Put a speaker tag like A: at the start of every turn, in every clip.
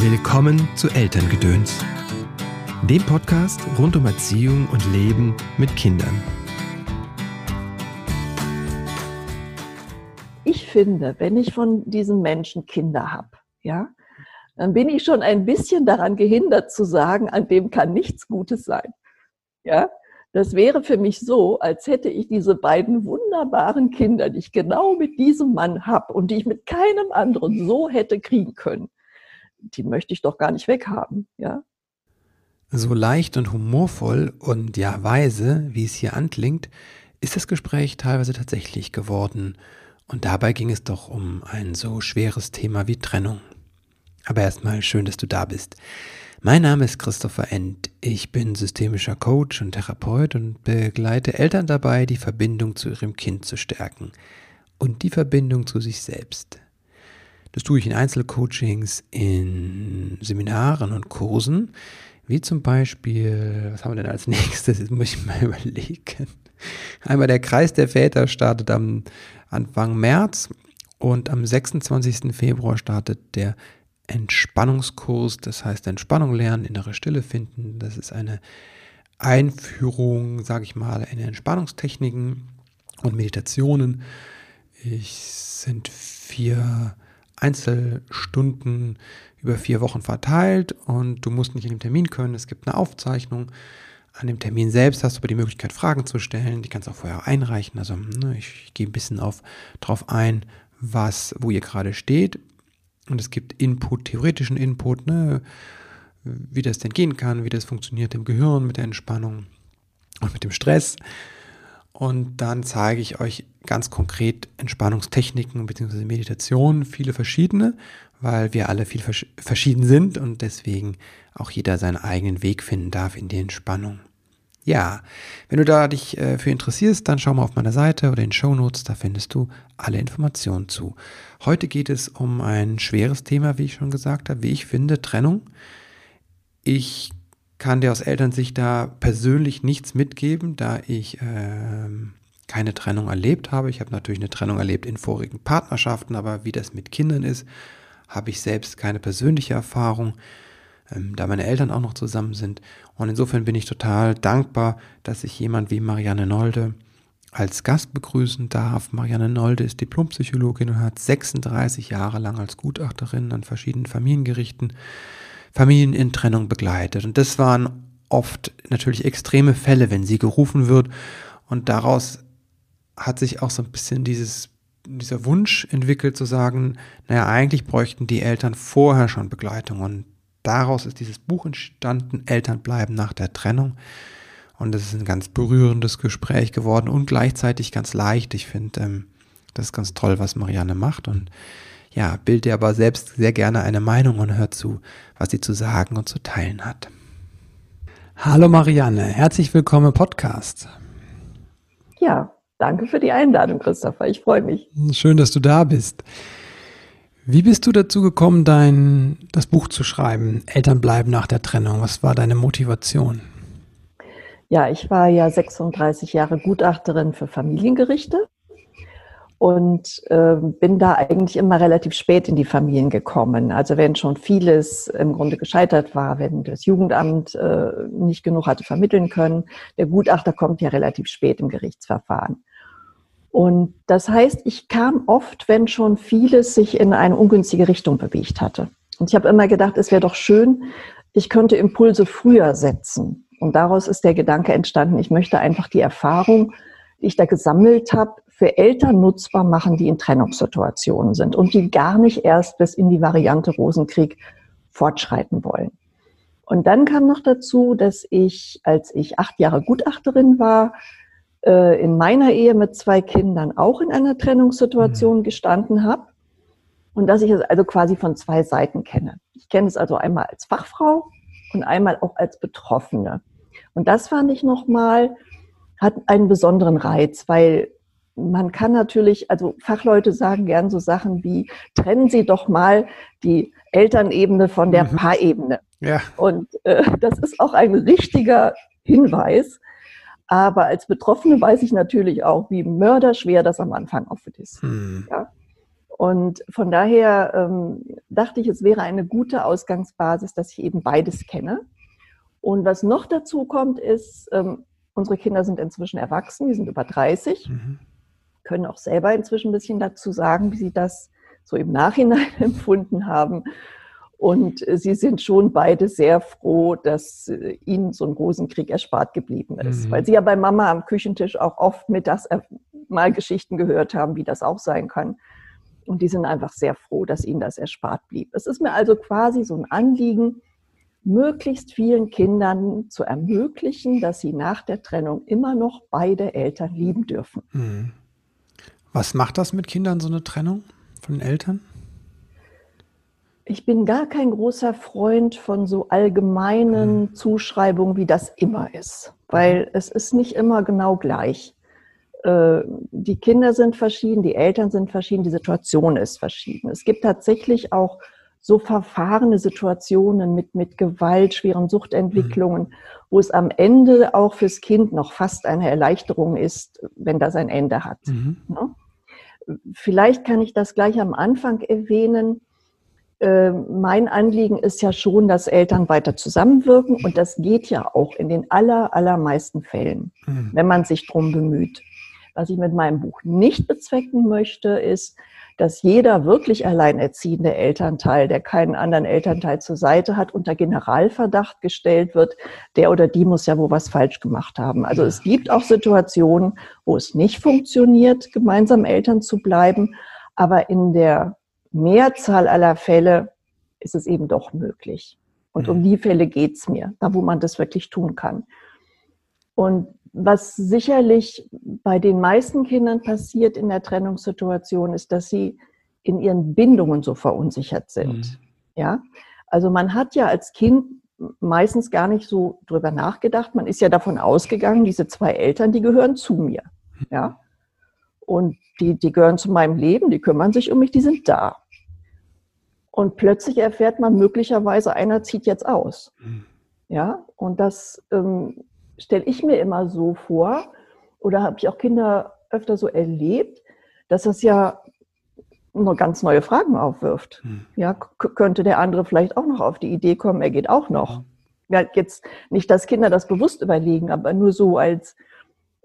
A: Willkommen zu Elterngedöns, dem Podcast rund um Erziehung und Leben mit Kindern.
B: Ich finde, wenn ich von diesen Menschen Kinder habe, ja, dann bin ich schon ein bisschen daran gehindert zu sagen, an dem kann nichts Gutes sein. Ja, das wäre für mich so, als hätte ich diese beiden wunderbaren Kinder, die ich genau mit diesem Mann habe und die ich mit keinem anderen so hätte kriegen können die möchte ich doch gar nicht weghaben, ja.
A: So leicht und humorvoll und ja weise, wie es hier anklingt, ist das Gespräch teilweise tatsächlich geworden. Und dabei ging es doch um ein so schweres Thema wie Trennung. Aber erstmal schön, dass du da bist. Mein Name ist Christopher End. Ich bin systemischer Coach und Therapeut und begleite Eltern dabei, die Verbindung zu ihrem Kind zu stärken und die Verbindung zu sich selbst. Das tue ich in Einzelcoachings, in Seminaren und Kursen, wie zum Beispiel, was haben wir denn als nächstes? Jetzt muss ich mal überlegen. Einmal der Kreis der Väter startet am Anfang März und am 26. Februar startet der Entspannungskurs, das heißt Entspannung lernen, innere Stille finden. Das ist eine Einführung, sage ich mal, in Entspannungstechniken und Meditationen. Ich sind vier Einzelstunden über vier Wochen verteilt und du musst nicht in dem Termin können. Es gibt eine Aufzeichnung. An dem Termin selbst hast du aber die Möglichkeit, Fragen zu stellen. Die kannst du auch vorher einreichen. Also ne, ich, gehe ein bisschen auf, drauf ein, was, wo ihr gerade steht. Und es gibt Input, theoretischen Input, ne, wie das denn gehen kann, wie das funktioniert im Gehirn mit der Entspannung und mit dem Stress. Und dann zeige ich euch ganz konkret Entspannungstechniken bzw. Meditationen, viele verschiedene, weil wir alle viel verschieden sind und deswegen auch jeder seinen eigenen Weg finden darf in die Entspannung. Ja, wenn du da dich äh, für interessierst, dann schau mal auf meiner Seite oder in Show Notes, da findest du alle Informationen zu. Heute geht es um ein schweres Thema, wie ich schon gesagt habe, wie ich finde, Trennung. Ich kann dir aus Elternsicht da persönlich nichts mitgeben, da ich äh, keine Trennung erlebt habe. Ich habe natürlich eine Trennung erlebt in vorigen Partnerschaften, aber wie das mit Kindern ist, habe ich selbst keine persönliche Erfahrung, ähm, da meine Eltern auch noch zusammen sind. Und insofern bin ich total dankbar, dass ich jemand wie Marianne Nolde als Gast begrüßen darf. Marianne Nolde ist Diplompsychologin und hat 36 Jahre lang als Gutachterin an verschiedenen Familiengerichten Familien in Trennung begleitet. Und das waren oft natürlich extreme Fälle, wenn sie gerufen wird. Und daraus hat sich auch so ein bisschen dieses, dieser Wunsch entwickelt zu sagen, naja, eigentlich bräuchten die Eltern vorher schon Begleitung. Und daraus ist dieses Buch entstanden, Eltern bleiben nach der Trennung. Und das ist ein ganz berührendes Gespräch geworden und gleichzeitig ganz leicht. Ich finde, ähm, das ist ganz toll, was Marianne macht. Und ja, bildet ihr aber selbst sehr gerne eine Meinung und hört zu, was sie zu sagen und zu teilen hat. Hallo Marianne, herzlich willkommen im Podcast.
B: Ja, danke für die Einladung, Christopher. Ich freue mich.
A: Schön, dass du da bist. Wie bist du dazu gekommen, dein, das Buch zu schreiben, Eltern bleiben nach der Trennung? Was war deine Motivation?
B: Ja, ich war ja 36 Jahre Gutachterin für Familiengerichte und äh, bin da eigentlich immer relativ spät in die Familien gekommen. Also wenn schon vieles im Grunde gescheitert war, wenn das Jugendamt äh, nicht genug hatte vermitteln können, der Gutachter kommt ja relativ spät im Gerichtsverfahren. Und das heißt, ich kam oft, wenn schon vieles sich in eine ungünstige Richtung bewegt hatte. Und ich habe immer gedacht, es wäre doch schön, ich könnte Impulse früher setzen. Und daraus ist der Gedanke entstanden, ich möchte einfach die Erfahrung, die ich da gesammelt habe, für Eltern nutzbar machen, die in Trennungssituationen sind und die gar nicht erst bis in die Variante Rosenkrieg fortschreiten wollen. Und dann kam noch dazu, dass ich, als ich acht Jahre Gutachterin war, äh, in meiner Ehe mit zwei Kindern auch in einer Trennungssituation mhm. gestanden habe und dass ich es also quasi von zwei Seiten kenne. Ich kenne es also einmal als Fachfrau und einmal auch als Betroffene. Und das fand ich nochmal, hat einen besonderen Reiz, weil man kann natürlich, also Fachleute sagen gern so Sachen wie, trennen Sie doch mal die Elternebene von der mhm. Paarebene. Ja. Und äh, das ist auch ein richtiger Hinweis. Aber als Betroffene weiß ich natürlich auch, wie mörderschwer das am Anfang oft ist. Mhm. Ja? Und von daher ähm, dachte ich, es wäre eine gute Ausgangsbasis, dass ich eben beides kenne. Und was noch dazu kommt, ist, ähm, unsere Kinder sind inzwischen erwachsen, die sind über 30, mhm. Können auch selber inzwischen ein bisschen dazu sagen, wie sie das so im Nachhinein empfunden haben. Und sie sind schon beide sehr froh, dass äh, ihnen so ein Rosenkrieg erspart geblieben ist. Mhm. Weil sie ja bei Mama am Küchentisch auch oft mit das mal Geschichten gehört haben, wie das auch sein kann. Und die sind einfach sehr froh, dass ihnen das erspart blieb. Es ist mir also quasi so ein Anliegen, möglichst vielen Kindern zu ermöglichen, dass sie nach der Trennung immer noch beide Eltern lieben dürfen. Mhm.
A: Was macht das mit Kindern, so eine Trennung von den Eltern?
B: Ich bin gar kein großer Freund von so allgemeinen mhm. Zuschreibungen, wie das immer ist, weil es ist nicht immer genau gleich. Äh, die Kinder sind verschieden, die Eltern sind verschieden, die Situation ist verschieden. Es gibt tatsächlich auch so verfahrene Situationen mit, mit Gewalt, schweren Suchtentwicklungen, mhm. wo es am Ende auch fürs Kind noch fast eine Erleichterung ist, wenn das ein Ende hat. Mhm. Ne? Vielleicht kann ich das gleich am Anfang erwähnen. Äh, mein Anliegen ist ja schon, dass Eltern weiter zusammenwirken und das geht ja auch in den aller, allermeisten Fällen, mhm. wenn man sich drum bemüht. Was ich mit meinem Buch nicht bezwecken möchte, ist, dass jeder wirklich alleinerziehende Elternteil, der keinen anderen Elternteil zur Seite hat, unter Generalverdacht gestellt wird, der oder die muss ja wohl was falsch gemacht haben. Also es gibt auch Situationen, wo es nicht funktioniert, gemeinsam Eltern zu bleiben, aber in der Mehrzahl aller Fälle ist es eben doch möglich. Und um mhm. die Fälle geht es mir, da wo man das wirklich tun kann. Und was sicherlich bei den meisten Kindern passiert in der Trennungssituation, ist, dass sie in ihren Bindungen so verunsichert sind. Mhm. Ja, also man hat ja als Kind meistens gar nicht so drüber nachgedacht. Man ist ja davon ausgegangen, diese zwei Eltern, die gehören zu mir. Ja, und die, die gehören zu meinem Leben, die kümmern sich um mich, die sind da. Und plötzlich erfährt man möglicherweise, einer zieht jetzt aus. Mhm. Ja, und das ähm, stelle ich mir immer so vor, oder habe ich auch Kinder öfter so erlebt, dass das ja nur ganz neue Fragen aufwirft. Hm. Ja, könnte der andere vielleicht auch noch auf die Idee kommen, er geht auch noch. Ja, jetzt nicht, dass Kinder das bewusst überlegen, aber nur so als,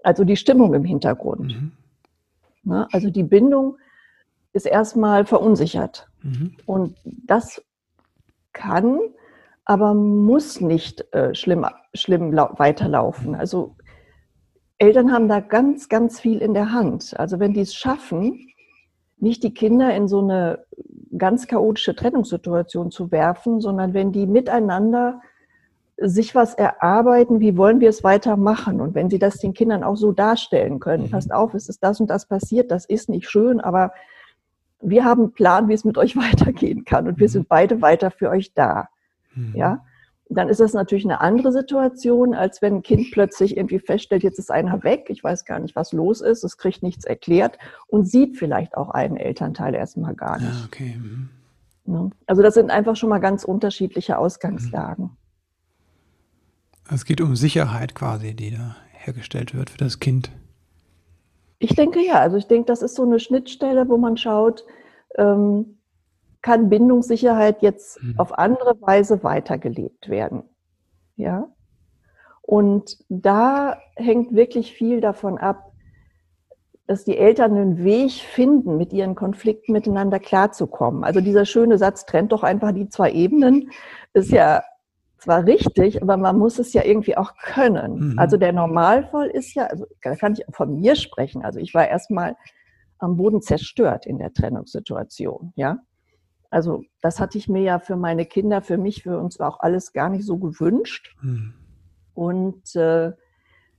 B: also die Stimmung im Hintergrund. Mhm. Na, also die Bindung ist erstmal verunsichert. Mhm. Und das kann aber muss nicht äh, schlimm, schlimm weiterlaufen. Also Eltern haben da ganz, ganz viel in der Hand. Also wenn die es schaffen, nicht die Kinder in so eine ganz chaotische Trennungssituation zu werfen, sondern wenn die miteinander sich was erarbeiten, wie wollen wir es weitermachen? Und wenn sie das den Kindern auch so darstellen können, mhm. passt auf, es ist das und das passiert, das ist nicht schön, aber wir haben einen Plan, wie es mit euch weitergehen kann und wir mhm. sind beide weiter für euch da. Mhm. Ja, dann ist das natürlich eine andere Situation, als wenn ein Kind plötzlich irgendwie feststellt, jetzt ist einer weg, ich weiß gar nicht, was los ist, es kriegt nichts erklärt und sieht vielleicht auch einen Elternteil erstmal gar nicht. Ja, okay. Mhm. Ne? Also das sind einfach schon mal ganz unterschiedliche Ausgangslagen.
A: Es geht um Sicherheit quasi, die da hergestellt wird für das Kind.
B: Ich denke ja, also ich denke, das ist so eine Schnittstelle, wo man schaut, ähm, kann Bindungssicherheit jetzt mhm. auf andere Weise weitergelebt werden. Ja. Und da hängt wirklich viel davon ab, dass die Eltern einen Weg finden, mit ihren Konflikten miteinander klarzukommen. Also dieser schöne Satz trennt doch einfach die zwei Ebenen, ist ja zwar richtig, aber man muss es ja irgendwie auch können. Mhm. Also der Normalfall ist ja, also da kann ich von mir sprechen. Also ich war erstmal am Boden zerstört in der Trennungssituation, ja. Also das hatte ich mir ja für meine Kinder, für mich, für uns auch alles gar nicht so gewünscht. Hm. Und äh,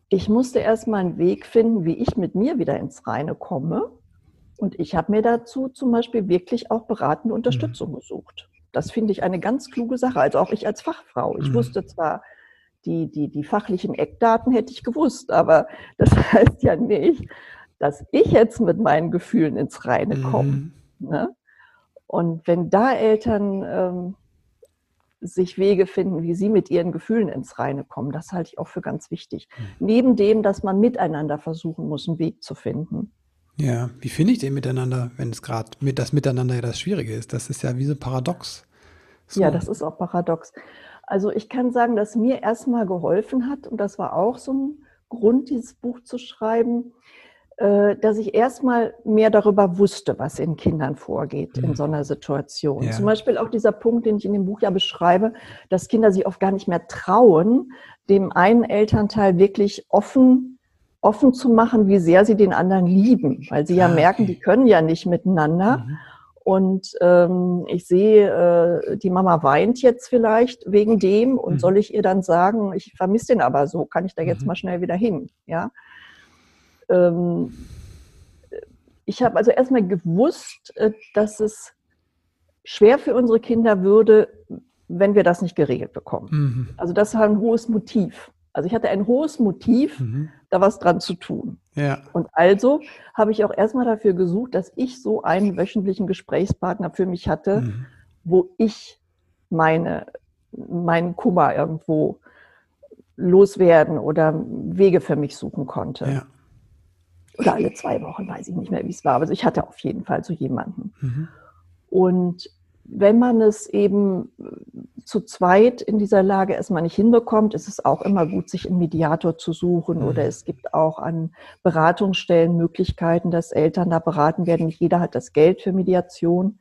B: ich musste erstmal einen Weg finden, wie ich mit mir wieder ins Reine komme. Und ich habe mir dazu zum Beispiel wirklich auch beratende hm. Unterstützung hm. gesucht. Das finde ich eine ganz kluge Sache. Also auch ich als Fachfrau. Ich hm. wusste zwar, die, die, die fachlichen Eckdaten hätte ich gewusst, aber das heißt ja nicht, dass ich jetzt mit meinen Gefühlen ins Reine komme. Mhm. Ne? Und wenn da Eltern ähm, sich Wege finden, wie sie mit ihren Gefühlen ins Reine kommen, das halte ich auch für ganz wichtig. Mhm. Neben dem, dass man miteinander versuchen muss, einen Weg zu finden.
A: Ja, wie finde ich den miteinander, wenn es gerade mit das Miteinander ja das Schwierige ist? Das ist ja wie so paradox. So.
B: Ja, das ist auch paradox. Also ich kann sagen, dass mir erstmal geholfen hat, und das war auch so ein Grund, dieses Buch zu schreiben, dass ich erstmal mehr darüber wusste, was in Kindern vorgeht mhm. in so einer Situation. Ja. Zum Beispiel auch dieser Punkt, den ich in dem Buch ja beschreibe, dass Kinder sich oft gar nicht mehr trauen, dem einen Elternteil wirklich offen, offen zu machen, wie sehr sie den anderen lieben, weil sie ja ah, merken, die können ja nicht miteinander. Mhm. Und ähm, ich sehe, äh, die Mama weint jetzt vielleicht wegen dem und mhm. soll ich ihr dann sagen, ich vermisse den aber so, kann ich da jetzt mhm. mal schnell wieder hin? Ja. Ähm, ich habe also erstmal gewusst, äh, dass es schwer für unsere Kinder würde, wenn wir das nicht geregelt bekommen. Mhm. Also das war ein hohes Motiv. Also ich hatte ein hohes Motiv, mhm. da was dran zu tun. Ja. Und also habe ich auch erstmal dafür gesucht, dass ich so einen wöchentlichen Gesprächspartner für mich hatte, mhm. wo ich meine, meinen Kummer irgendwo loswerden oder Wege für mich suchen konnte. Ja. Oder alle zwei Wochen, weiß ich nicht mehr, wie es war. Also ich hatte auf jeden Fall so jemanden. Mhm. Und wenn man es eben zu zweit in dieser Lage erstmal nicht hinbekommt, ist es auch immer gut, sich einen Mediator zu suchen. Mhm. Oder es gibt auch an Beratungsstellen Möglichkeiten, dass Eltern da beraten werden. Nicht jeder hat das Geld für Mediation.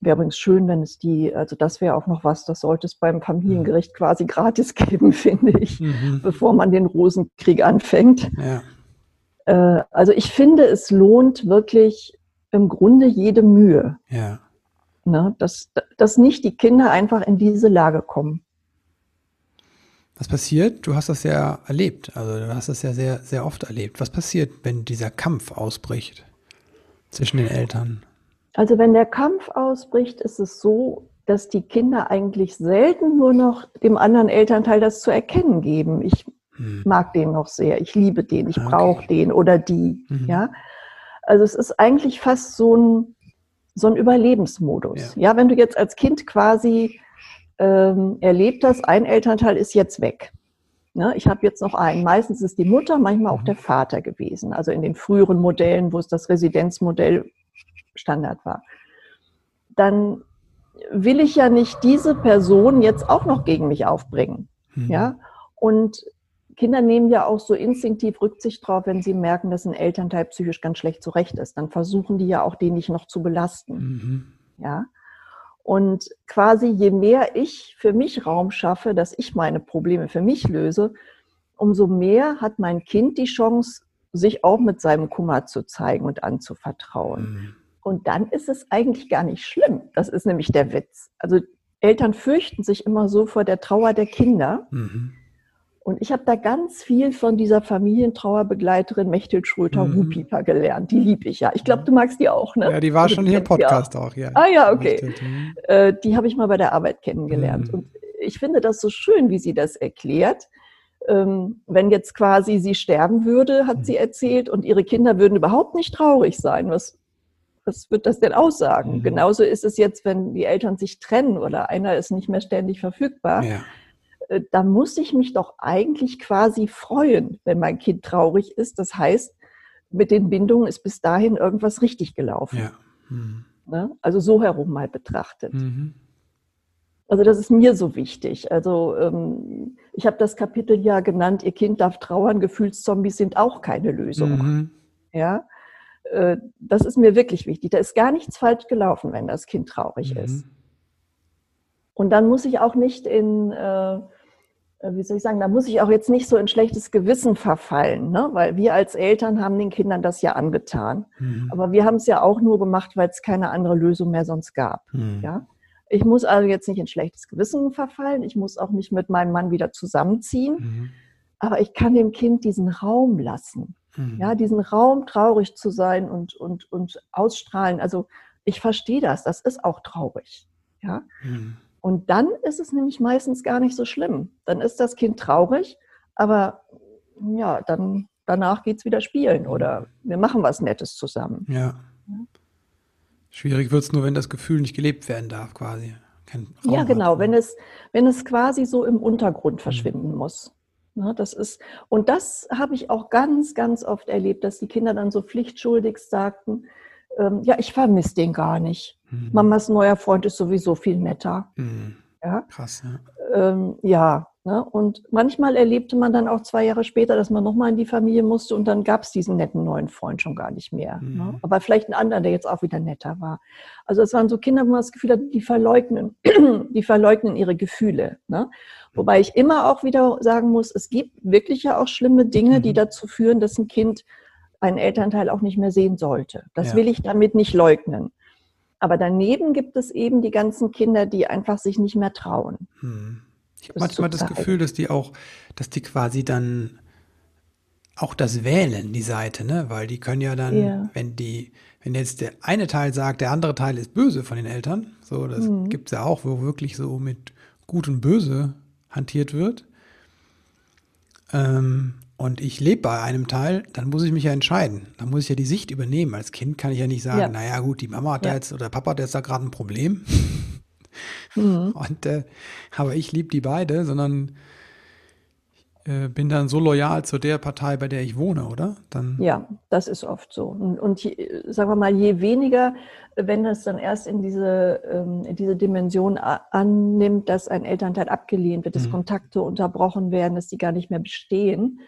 B: Wäre übrigens schön, wenn es die, also das wäre auch noch was, das sollte es beim Familiengericht quasi gratis geben, finde ich, mhm. bevor man den Rosenkrieg anfängt. Ja. Äh, also ich finde, es lohnt wirklich im Grunde jede Mühe. Ja Ne? Dass, dass nicht die Kinder einfach in diese Lage kommen.
A: Was passiert? Du hast das ja erlebt, also du hast das ja sehr, sehr oft erlebt. Was passiert, wenn dieser Kampf ausbricht zwischen den Eltern?
B: Also wenn der Kampf ausbricht, ist es so, dass die Kinder eigentlich selten nur noch dem anderen Elternteil das zu erkennen geben. Ich hm. mag den noch sehr, ich liebe den, ich ah, okay. brauche den oder die. Mhm. Ja, also es ist eigentlich fast so ein so ein Überlebensmodus. Ja. ja, wenn du jetzt als Kind quasi ähm, erlebt hast, ein Elternteil ist jetzt weg. Ne, ich habe jetzt noch einen. Meistens ist die Mutter, manchmal auch mhm. der Vater gewesen. Also in den früheren Modellen, wo es das Residenzmodell Standard war. Dann will ich ja nicht diese Person jetzt auch noch gegen mich aufbringen. Mhm. Ja, und Kinder nehmen ja auch so instinktiv Rücksicht drauf, wenn sie merken, dass ein Elternteil psychisch ganz schlecht zurecht ist. Dann versuchen die ja auch, den nicht noch zu belasten. Mhm. Ja. Und quasi je mehr ich für mich Raum schaffe, dass ich meine Probleme für mich löse, umso mehr hat mein Kind die Chance, sich auch mit seinem Kummer zu zeigen und anzuvertrauen. Mhm. Und dann ist es eigentlich gar nicht schlimm. Das ist nämlich der Witz. Also Eltern fürchten sich immer so vor der Trauer der Kinder. Mhm. Und ich habe da ganz viel von dieser Familientrauerbegleiterin Mechthild Schröter-Ruhpieper mhm. gelernt. Die liebe ich ja. Ich glaube, du magst die auch, ne?
A: Ja, die war also, schon hier im Podcast auch. auch, ja.
B: Ah ja, okay. Mhm. Äh, die habe ich mal bei der Arbeit kennengelernt. Mhm. Und ich finde das so schön, wie sie das erklärt. Ähm, wenn jetzt quasi sie sterben würde, hat mhm. sie erzählt, und ihre Kinder würden überhaupt nicht traurig sein. Was, was wird das denn aussagen? Mhm. Genauso ist es jetzt, wenn die Eltern sich trennen oder einer ist nicht mehr ständig verfügbar. Ja da muss ich mich doch eigentlich quasi freuen, wenn mein Kind traurig ist. Das heißt, mit den Bindungen ist bis dahin irgendwas richtig gelaufen. Ja. Mhm. Also so herum mal betrachtet. Mhm. Also das ist mir so wichtig. Also ähm, ich habe das Kapitel ja genannt, Ihr Kind darf trauern, Gefühlszombies sind auch keine Lösung. Mhm. Ja, äh, das ist mir wirklich wichtig. Da ist gar nichts falsch gelaufen, wenn das Kind traurig mhm. ist. Und dann muss ich auch nicht in äh, äh, wie soll ich sagen, da muss ich auch jetzt nicht so in schlechtes Gewissen verfallen, ne? weil wir als Eltern haben den Kindern das ja angetan. Mhm. Aber wir haben es ja auch nur gemacht, weil es keine andere Lösung mehr sonst gab. Mhm. Ja? Ich muss also jetzt nicht in schlechtes Gewissen verfallen, ich muss auch nicht mit meinem Mann wieder zusammenziehen, mhm. aber ich kann dem Kind diesen Raum lassen. Mhm. Ja, diesen Raum, traurig zu sein und, und, und ausstrahlen. Also ich verstehe das, das ist auch traurig. Ja. Mhm. Und dann ist es nämlich meistens gar nicht so schlimm. Dann ist das Kind traurig, aber ja, dann danach geht es wieder spielen oder wir machen was Nettes zusammen.
A: Ja. Schwierig wird es nur, wenn das Gefühl nicht gelebt werden darf, quasi.
B: ja, genau, wenn es, wenn es quasi so im Untergrund verschwinden mhm. muss. Ne, das ist, und das habe ich auch ganz, ganz oft erlebt, dass die Kinder dann so pflichtschuldig sagten, ähm, ja, ich vermisse den gar nicht. Mhm. Mamas neuer Freund ist sowieso viel netter. Mhm. Ja? Krass, ja. Ähm, ja, Ne? Und manchmal erlebte man dann auch zwei Jahre später, dass man nochmal in die Familie musste und dann gab es diesen netten neuen Freund schon gar nicht mehr. Ne? Mhm. Ne? Aber vielleicht einen anderen, der jetzt auch wieder netter war. Also es waren so Kinder, wo man das Gefühl hat, die verleugnen, die verleugnen ihre Gefühle. Ne? Wobei ich immer auch wieder sagen muss, es gibt wirklich ja auch schlimme Dinge, die mhm. dazu führen, dass ein Kind einen Elternteil auch nicht mehr sehen sollte. Das ja. will ich damit nicht leugnen. Aber daneben gibt es eben die ganzen Kinder, die einfach sich nicht mehr trauen. Mhm.
A: Ich habe manchmal das Gefühl, dass die auch, dass die quasi dann auch das wählen, die Seite, ne? Weil die können ja dann, ja. wenn die, wenn jetzt der eine Teil sagt, der andere Teil ist böse von den Eltern, so, das mhm. gibt es ja auch, wo wirklich so mit Gut und Böse hantiert wird. Ähm, und ich lebe bei einem Teil, dann muss ich mich ja entscheiden. Dann muss ich ja die Sicht übernehmen. Als Kind kann ich ja nicht sagen, ja. naja gut, die Mama hat ja. da jetzt oder Papa hat jetzt da gerade ein Problem. Mhm. Und, äh, aber ich liebe die beide, sondern äh, bin dann so loyal zu der Partei, bei der ich wohne, oder?
B: Dann ja, das ist oft so. Und, und je, sagen wir mal, je weniger, wenn das dann erst in diese, ähm, in diese Dimension annimmt, dass ein Elternteil abgelehnt wird, dass mhm. Kontakte unterbrochen werden, dass die gar nicht mehr bestehen,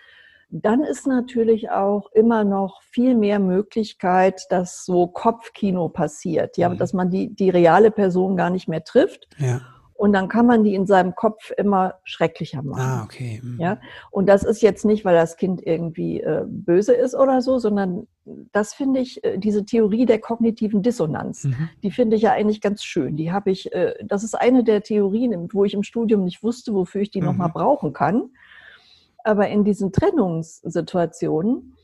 B: dann ist natürlich auch immer noch viel mehr Möglichkeit, dass so Kopfkino passiert, ja, mhm. dass man die, die reale Person gar nicht mehr trifft. Ja. Und dann kann man die in seinem Kopf immer schrecklicher machen. Ah, okay. Mhm. Ja, und das ist jetzt nicht, weil das Kind irgendwie äh, böse ist oder so, sondern das finde ich, äh, diese Theorie der kognitiven Dissonanz, mhm. die finde ich ja eigentlich ganz schön. Die habe ich, äh, das ist eine der Theorien, wo ich im Studium nicht wusste, wofür ich die mhm. nochmal brauchen kann. Aber in diesen Trennungssituationen,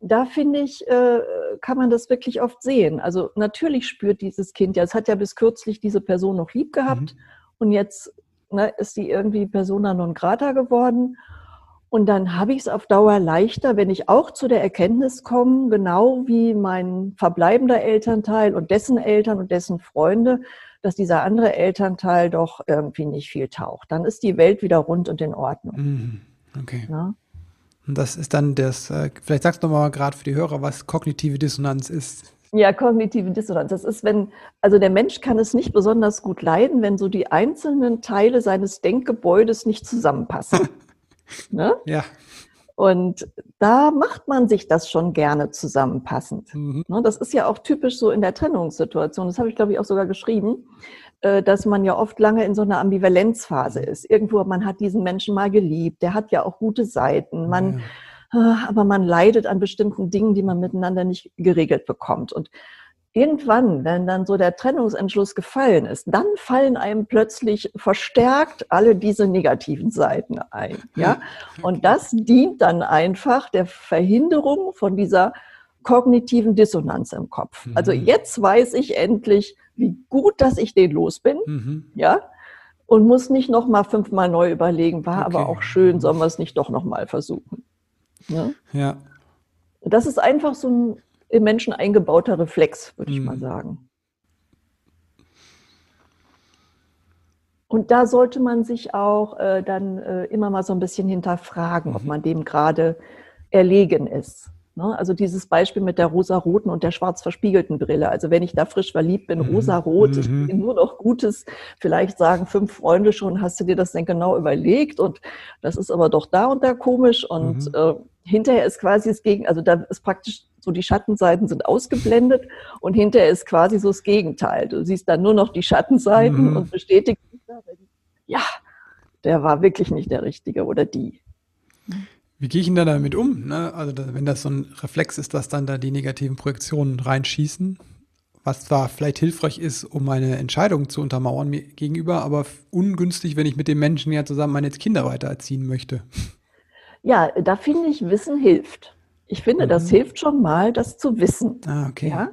B: da finde ich, äh, kann man das wirklich oft sehen. Also natürlich spürt dieses Kind ja, es hat ja bis kürzlich diese Person noch lieb gehabt mhm. und jetzt ne, ist die irgendwie Persona non grata geworden. Und dann habe ich es auf Dauer leichter, wenn ich auch zu der Erkenntnis komme, genau wie mein verbleibender Elternteil und dessen Eltern und dessen Freunde, dass dieser andere Elternteil doch irgendwie nicht viel taucht. Dann ist die Welt wieder rund und in Ordnung. Mhm.
A: Okay. Ja? Und das ist dann das, äh, vielleicht sagst du mal gerade für die Hörer, was kognitive Dissonanz ist.
B: Ja, kognitive Dissonanz. Das ist, wenn, also der Mensch kann es nicht besonders gut leiden, wenn so die einzelnen Teile seines Denkgebäudes nicht zusammenpassen. ne? Ja. Und da macht man sich das schon gerne zusammenpassend. Mhm. Ne, das ist ja auch typisch so in der Trennungssituation. Das habe ich, glaube ich, auch sogar geschrieben. Äh, dass man ja oft lange in so einer Ambivalenzphase ist. Irgendwo, man hat diesen Menschen mal geliebt, der hat ja auch gute Seiten, man, ja. Äh, aber man leidet an bestimmten Dingen, die man miteinander nicht geregelt bekommt. Und irgendwann, wenn dann so der Trennungsentschluss gefallen ist, dann fallen einem plötzlich verstärkt alle diese negativen Seiten ein. Ja? Und das dient dann einfach der Verhinderung von dieser kognitiven Dissonanz im Kopf. Also mhm. jetzt weiß ich endlich, wie gut, dass ich den los bin, mhm. ja, und muss nicht noch mal fünfmal neu überlegen, war okay. aber auch schön, sollen wir es nicht doch noch mal versuchen. Ne? Ja. Das ist einfach so ein im Menschen eingebauter Reflex, würde mhm. ich mal mhm. sagen. Und da sollte man sich auch äh, dann äh, immer mal so ein bisschen hinterfragen, mhm. ob man dem gerade erlegen ist. Ne? Also dieses Beispiel mit der rosa-roten und der schwarz verspiegelten Brille. Also wenn ich da frisch verliebt bin, mhm. rosa-rot, ich mhm. nur noch Gutes, vielleicht sagen fünf Freunde schon, hast du dir das denn genau überlegt? Und das ist aber doch da und da komisch. Und mhm. äh, hinterher ist quasi das Gegenteil, also da ist praktisch so die Schattenseiten sind ausgeblendet und hinterher ist quasi so das Gegenteil. Du siehst dann nur noch die Schattenseiten mhm. und bestätigst, ja, der war wirklich nicht der Richtige oder die.
A: Wie gehe ich denn da damit um? Ne? Also, wenn das so ein Reflex ist, dass dann da die negativen Projektionen reinschießen, was zwar vielleicht hilfreich ist, um meine Entscheidung zu untermauern mir gegenüber, aber ungünstig, wenn ich mit dem Menschen ja zusammen meine Kinder weitererziehen möchte.
B: Ja, da finde ich, Wissen hilft. Ich finde, mhm. das hilft schon mal, das zu wissen. Ah, okay. Ja,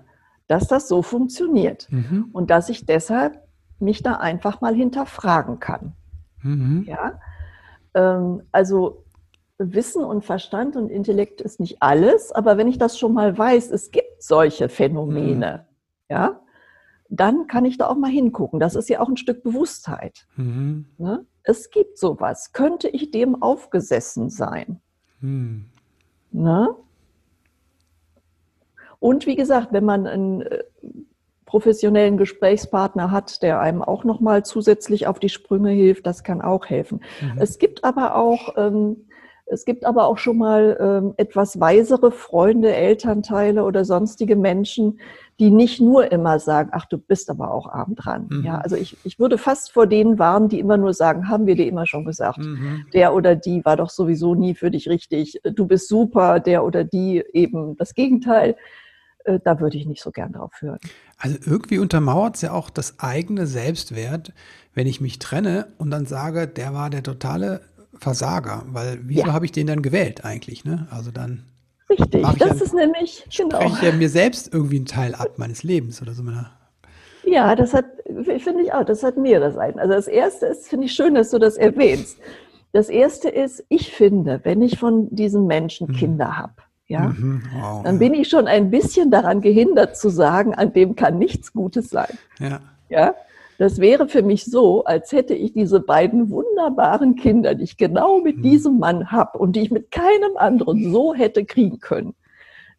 B: dass das so funktioniert. Mhm. Und dass ich deshalb mich da einfach mal hinterfragen kann. Mhm. Ja, ähm, also Wissen und Verstand und Intellekt ist nicht alles, aber wenn ich das schon mal weiß, es gibt solche Phänomene, mhm. ja, dann kann ich da auch mal hingucken. Das ist ja auch ein Stück Bewusstheit. Mhm. Ne? es gibt sowas. Könnte ich dem aufgesessen sein? Hm. Ne? Und wie gesagt, wenn man einen äh, professionellen Gesprächspartner hat, der einem auch nochmal zusätzlich auf die Sprünge hilft, das kann auch helfen. Mhm. Es gibt aber auch ähm, es gibt aber auch schon mal ähm, etwas weisere Freunde, Elternteile oder sonstige Menschen, die nicht nur immer sagen, ach, du bist aber auch arm dran. Mhm. Ja, also ich, ich würde fast vor denen warnen, die immer nur sagen, haben wir dir immer schon gesagt, mhm. der oder die war doch sowieso nie für dich richtig, du bist super, der oder die eben das Gegenteil. Äh, da würde ich nicht so gern drauf hören.
A: Also irgendwie untermauert es ja auch das eigene Selbstwert, wenn ich mich trenne und dann sage, der war der totale Versager, weil wieso ja. habe ich den dann gewählt eigentlich? Ne? Also dann.
B: Richtig, das ist nämlich,
A: genau. ich ja mir selbst irgendwie einen Teil ab meines Lebens oder so.
B: Ja, das hat, finde ich auch, das hat mehrere Seiten. Also das erste ist, finde ich schön, dass du das erwähnst. Das erste ist, ich finde, wenn ich von diesen Menschen mhm. Kinder habe, ja, mhm, wow, dann bin ich schon ein bisschen daran gehindert zu sagen, an dem kann nichts Gutes sein. Ja. Ja. Das wäre für mich so, als hätte ich diese beiden wunderbaren Kinder, die ich genau mit mhm. diesem Mann habe und die ich mit keinem anderen so hätte kriegen können.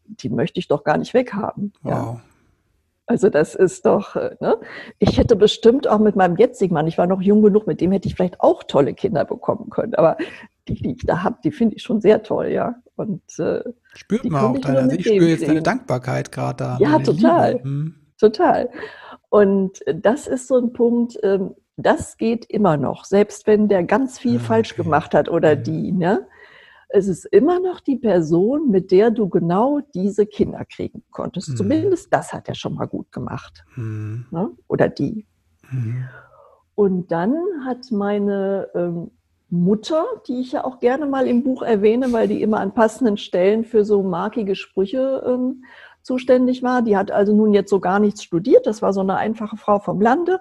B: Die möchte ich doch gar nicht weghaben. Wow. Ja. Also das ist doch, äh, ne? ich hätte bestimmt auch mit meinem jetzigen Mann, ich war noch jung genug, mit dem hätte ich vielleicht auch tolle Kinder bekommen können. Aber die, die ich da habe, die finde ich schon sehr toll, ja. Und
A: äh, spürt man auch deine, also ich spüre jetzt deine Dankbarkeit gerade da.
B: Ja, total. Hm. Total. Und das ist so ein Punkt, ähm, das geht immer noch, selbst wenn der ganz viel ah, okay. falsch gemacht hat oder die. Ne? Es ist immer noch die Person, mit der du genau diese Kinder kriegen konntest. Mhm. Zumindest das hat er schon mal gut gemacht. Mhm. Ne? Oder die. Mhm. Und dann hat meine ähm, Mutter, die ich ja auch gerne mal im Buch erwähne, weil die immer an passenden Stellen für so markige Sprüche ähm, zuständig war. Die hat also nun jetzt so gar nichts studiert. Das war so eine einfache Frau vom Lande.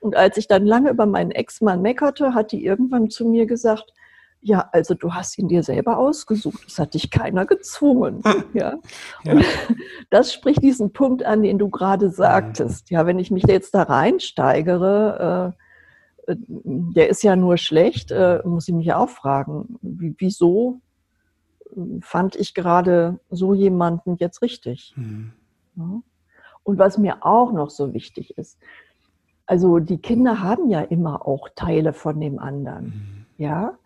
B: Und als ich dann lange über meinen Ex-Mann meckerte, hat die irgendwann zu mir gesagt, ja, also du hast ihn dir selber ausgesucht. Das hat dich keiner gezwungen. Ja. ja. das spricht diesen Punkt an, den du gerade sagtest. Ja, wenn ich mich jetzt da reinsteigere, äh, äh, der ist ja nur schlecht, äh, muss ich mich auch fragen, wieso fand ich gerade so jemanden jetzt richtig. Mhm. Ja. Und was mir auch noch so wichtig ist, also die Kinder haben ja immer auch Teile von dem anderen. Mhm. Ja.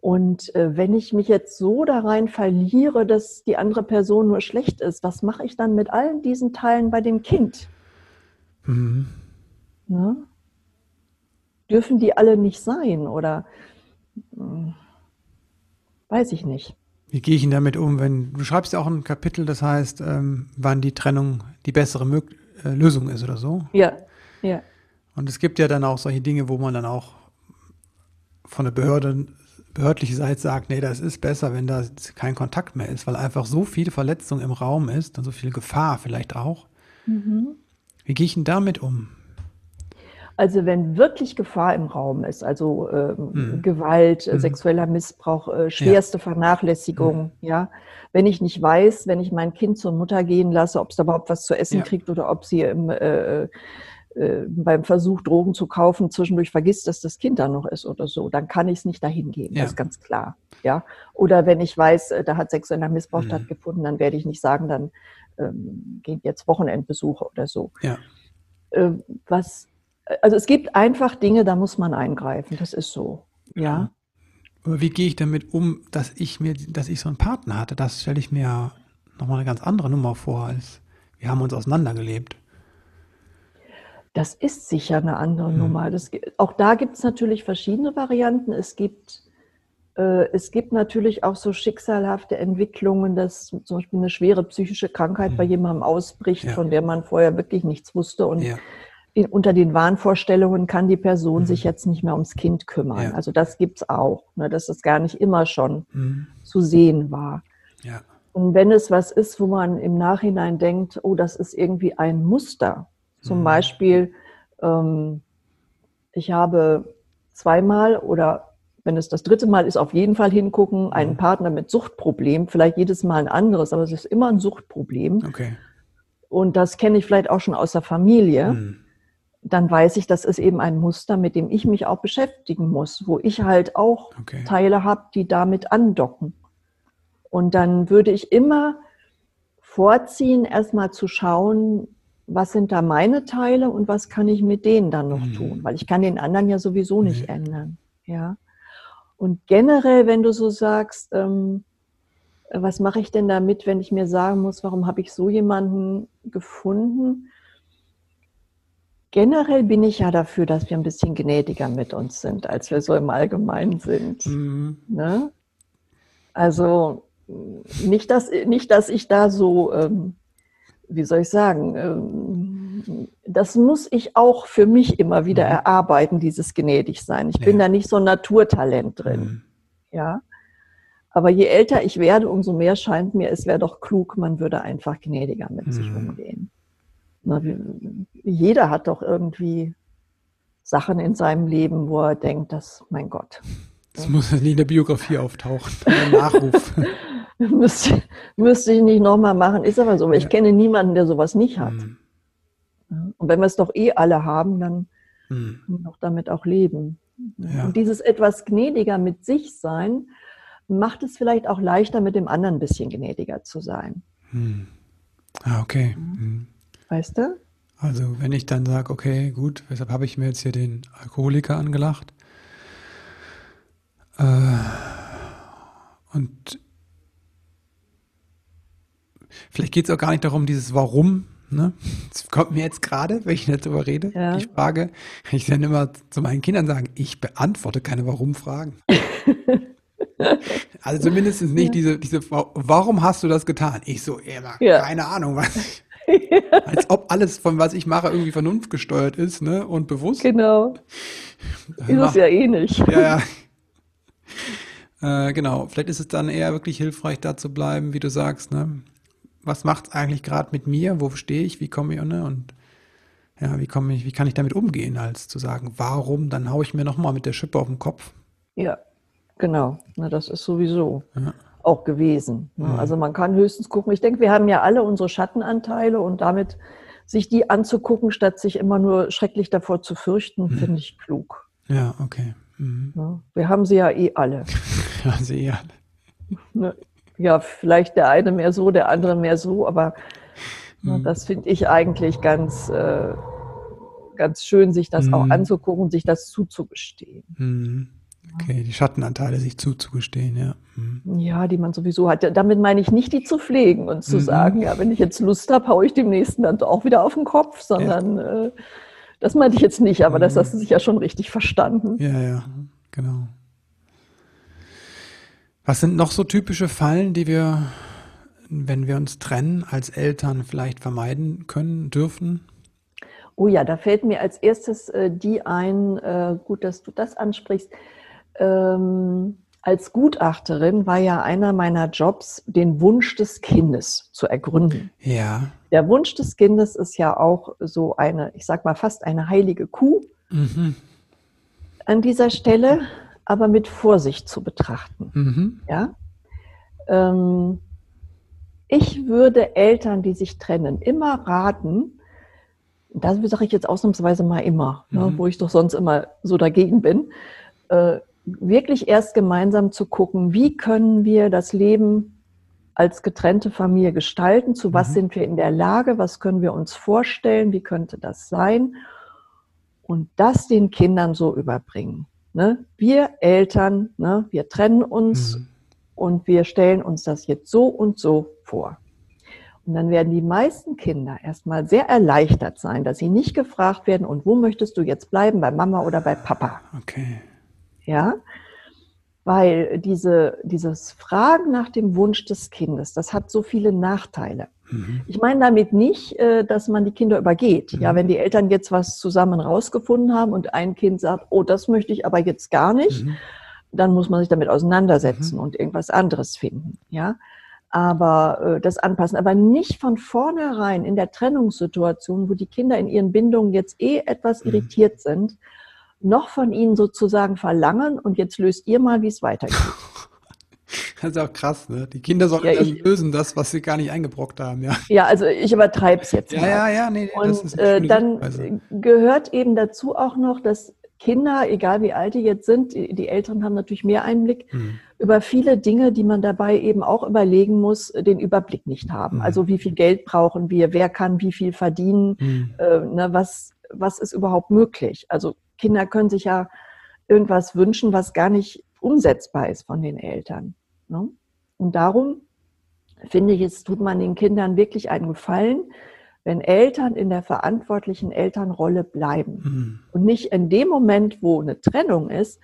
B: Und äh, wenn ich mich jetzt so da rein verliere, dass die andere Person nur schlecht ist, was mache ich dann mit allen diesen Teilen bei dem Kind? Mhm. Ja? Dürfen die alle nicht sein oder äh, weiß ich nicht.
A: Wie gehe ich denn damit um, wenn du schreibst ja auch ein Kapitel, das heißt, ähm, wann die Trennung die bessere Mö äh, Lösung ist oder so?
B: Ja, ja.
A: Und es gibt ja dann auch solche Dinge, wo man dann auch von der Behörde, behördliche Seite sagt, nee, das ist besser, wenn da kein Kontakt mehr ist, weil einfach so viel Verletzung im Raum ist und so viel Gefahr vielleicht auch. Mhm. Wie gehe ich denn damit um?
B: Also wenn wirklich Gefahr im Raum ist, also äh, mhm. Gewalt, mhm. sexueller Missbrauch, äh, schwerste ja. Vernachlässigung, mhm. ja. Wenn ich nicht weiß, wenn ich mein Kind zur Mutter gehen lasse, ob es da überhaupt was zu essen ja. kriegt oder ob sie im, äh, äh, beim Versuch, Drogen zu kaufen, zwischendurch vergisst, dass das Kind da noch ist oder so, dann kann ich es nicht dahin geben. Ja. Das ist ganz klar. Ja. Oder wenn ich weiß, äh, da hat sexueller Missbrauch mhm. stattgefunden, dann werde ich nicht sagen, dann ähm, gehen jetzt Wochenendbesuche oder so. Ja. Äh, was also es gibt einfach Dinge, da muss man eingreifen. Das ist so. Ja.
A: Aber wie gehe ich damit um, dass ich mir, dass ich so einen Partner hatte? Das stelle ich mir nochmal eine ganz andere Nummer vor, als wir haben uns auseinandergelebt.
B: Das ist sicher eine andere hm. Nummer. Das, auch da gibt es natürlich verschiedene Varianten. Es gibt, äh, es gibt natürlich auch so schicksalhafte Entwicklungen, dass zum Beispiel eine schwere psychische Krankheit hm. bei jemandem ausbricht, ja. von der man vorher wirklich nichts wusste und ja in, unter den Wahnvorstellungen kann die Person mhm. sich jetzt nicht mehr ums Kind kümmern. Ja. Also das gibt's auch, ne, dass es gar nicht immer schon mhm. zu sehen war. Ja. Und wenn es was ist, wo man im Nachhinein denkt, oh, das ist irgendwie ein Muster. Zum mhm. Beispiel, ähm, ich habe zweimal oder wenn es das dritte Mal ist, auf jeden Fall hingucken, einen mhm. Partner mit Suchtproblem, vielleicht jedes Mal ein anderes, aber es ist immer ein Suchtproblem. Okay. Und das kenne ich vielleicht auch schon aus der Familie. Mhm dann weiß ich, das ist eben ein Muster, mit dem ich mich auch beschäftigen muss, wo ich halt auch okay. Teile habe, die damit andocken. Und dann würde ich immer vorziehen, erstmal zu schauen, was sind da meine Teile und was kann ich mit denen dann noch mhm. tun, weil ich kann den anderen ja sowieso nicht mhm. ändern. Ja. Und generell, wenn du so sagst, ähm, was mache ich denn damit, wenn ich mir sagen muss, warum habe ich so jemanden gefunden? Generell bin ich ja dafür, dass wir ein bisschen gnädiger mit uns sind, als wir so im Allgemeinen sind. Mhm. Ne? Also nicht, dass, nicht, dass ich da so, ähm, wie soll ich sagen, ähm, das muss ich auch für mich immer wieder mhm. erarbeiten, dieses gnädig sein. Ich ja. bin da nicht so ein Naturtalent drin. Mhm. Ja. Aber je älter ich werde, umso mehr scheint mir, es wäre doch klug, man würde einfach gnädiger mit mhm. sich umgehen. Na, jeder hat doch irgendwie Sachen in seinem Leben, wo er denkt, dass, mein Gott.
A: Das muss nicht in der Biografie auftauchen, ein Nachruf.
B: müsste, müsste ich nicht nochmal machen, ist aber so. Ja. ich kenne niemanden, der sowas nicht hat. Mhm. Und wenn wir es doch eh alle haben, dann mhm. können wir doch damit auch leben. Ja. Und dieses etwas gnädiger mit sich sein, macht es vielleicht auch leichter, mit dem anderen ein bisschen gnädiger zu sein.
A: Hm. Ah, okay. Hm.
B: Weißt du?
A: Also wenn ich dann sage, okay, gut, weshalb habe ich mir jetzt hier den Alkoholiker angelacht? Äh, und vielleicht geht es auch gar nicht darum, dieses Warum, ne? Das kommt mir jetzt gerade, wenn ich darüber rede. Ja. Ich frage, ich dann immer zu meinen Kindern sagen, ich beantworte keine Warum-Fragen. Also zumindest nicht ja. diese, diese, warum hast du das getan? Ich so, Emma, ja. keine Ahnung, was. Als ob alles, von was ich mache, irgendwie vernunftgesteuert ist, ne? Und bewusst.
B: Genau. Ist es ja eh nicht.
A: Ja, ja. Äh, genau. Vielleicht ist es dann eher wirklich hilfreich, da zu bleiben, wie du sagst, ne? Was macht es eigentlich gerade mit mir? Wo stehe ich? Wie komme ich, ne? Und ja, wie komme ich, wie kann ich damit umgehen, als zu sagen, warum? Dann haue ich mir nochmal mit der Schippe auf den Kopf.
B: Ja, Genau, Na, das ist sowieso ja. Auch gewesen. Ne? Mhm. Also man kann höchstens gucken. Ich denke, wir haben ja alle unsere Schattenanteile und damit sich die anzugucken, statt sich immer nur schrecklich davor zu fürchten, mhm. finde ich klug.
A: Ja, okay. Mhm.
B: Ja, ne? wir haben sie ja eh alle.
A: ja, sie eh alle.
B: Ne? Ja, vielleicht der eine mehr so, der andere mehr so, aber mhm. das finde ich eigentlich ganz, äh, ganz schön, sich das auch mhm. anzugucken, sich das zuzugestehen.
A: Okay, die Schattenanteile sich zuzugestehen, ja.
B: Mhm. Ja, die man sowieso hat. Damit meine ich nicht, die zu pflegen und zu mhm. sagen, ja, wenn ich jetzt Lust habe, haue ich dem nächsten dann auch wieder auf den Kopf, sondern ja. äh, das meinte ich jetzt nicht, aber mhm. das hast du sich ja schon richtig verstanden.
A: Ja, ja, genau. Was sind noch so typische Fallen, die wir, wenn wir uns trennen, als Eltern vielleicht vermeiden können, dürfen?
B: Oh ja, da fällt mir als erstes äh, die ein, äh, gut, dass du das ansprichst ähm, als Gutachterin war ja einer meiner Jobs, den Wunsch des Kindes zu ergründen.
A: Ja.
B: Der Wunsch des Kindes ist ja auch so eine, ich sag mal fast eine heilige Kuh mhm. an dieser Stelle, aber mit Vorsicht zu betrachten. Mhm. Ja. Ähm, ich würde Eltern, die sich trennen, immer raten, das sage ich jetzt ausnahmsweise mal immer, ne, mhm. ne, wo ich doch sonst immer so dagegen bin, äh, wirklich erst gemeinsam zu gucken, wie können wir das Leben als getrennte Familie gestalten, zu was mhm. sind wir in der Lage, was können wir uns vorstellen, wie könnte das sein und das den Kindern so überbringen. Ne? Wir Eltern, ne, wir trennen uns mhm. und wir stellen uns das jetzt so und so vor. Und dann werden die meisten Kinder erstmal sehr erleichtert sein, dass sie nicht gefragt werden, und wo möchtest du jetzt bleiben, bei Mama oder bei Papa?
A: Okay
B: ja, weil diese, dieses Fragen nach dem Wunsch des Kindes, das hat so viele Nachteile. Mhm. Ich meine damit nicht, äh, dass man die Kinder übergeht. Mhm. Ja, wenn die Eltern jetzt was zusammen rausgefunden haben und ein Kind sagt, oh, das möchte ich aber jetzt gar nicht, mhm. dann muss man sich damit auseinandersetzen mhm. und irgendwas anderes finden. Ja, aber äh, das anpassen, aber nicht von vornherein in der Trennungssituation, wo die Kinder in ihren Bindungen jetzt eh etwas mhm. irritiert sind, noch von ihnen sozusagen verlangen und jetzt löst ihr mal, wie es weitergeht.
A: Das ist auch krass, ne? Die Kinder sollen ja, dann lösen das, was sie gar nicht eingebrockt haben, ja.
B: Ja, also ich übertreibe es jetzt.
A: Ja, mal. ja, ja, nee,
B: Und äh, dann Weise. gehört eben dazu auch noch, dass Kinder, egal wie alt die jetzt sind, die Eltern haben natürlich mehr Einblick, hm. über viele Dinge, die man dabei eben auch überlegen muss, den Überblick nicht haben. Hm. Also wie viel Geld brauchen wir, wer kann wie viel verdienen, hm. äh, ne, was, was ist überhaupt möglich. Also Kinder können sich ja irgendwas wünschen, was gar nicht umsetzbar ist von den Eltern. Ne? Und darum finde ich, es tut man den Kindern wirklich einen Gefallen, wenn Eltern in der verantwortlichen Elternrolle bleiben mhm. und nicht in dem Moment, wo eine Trennung ist,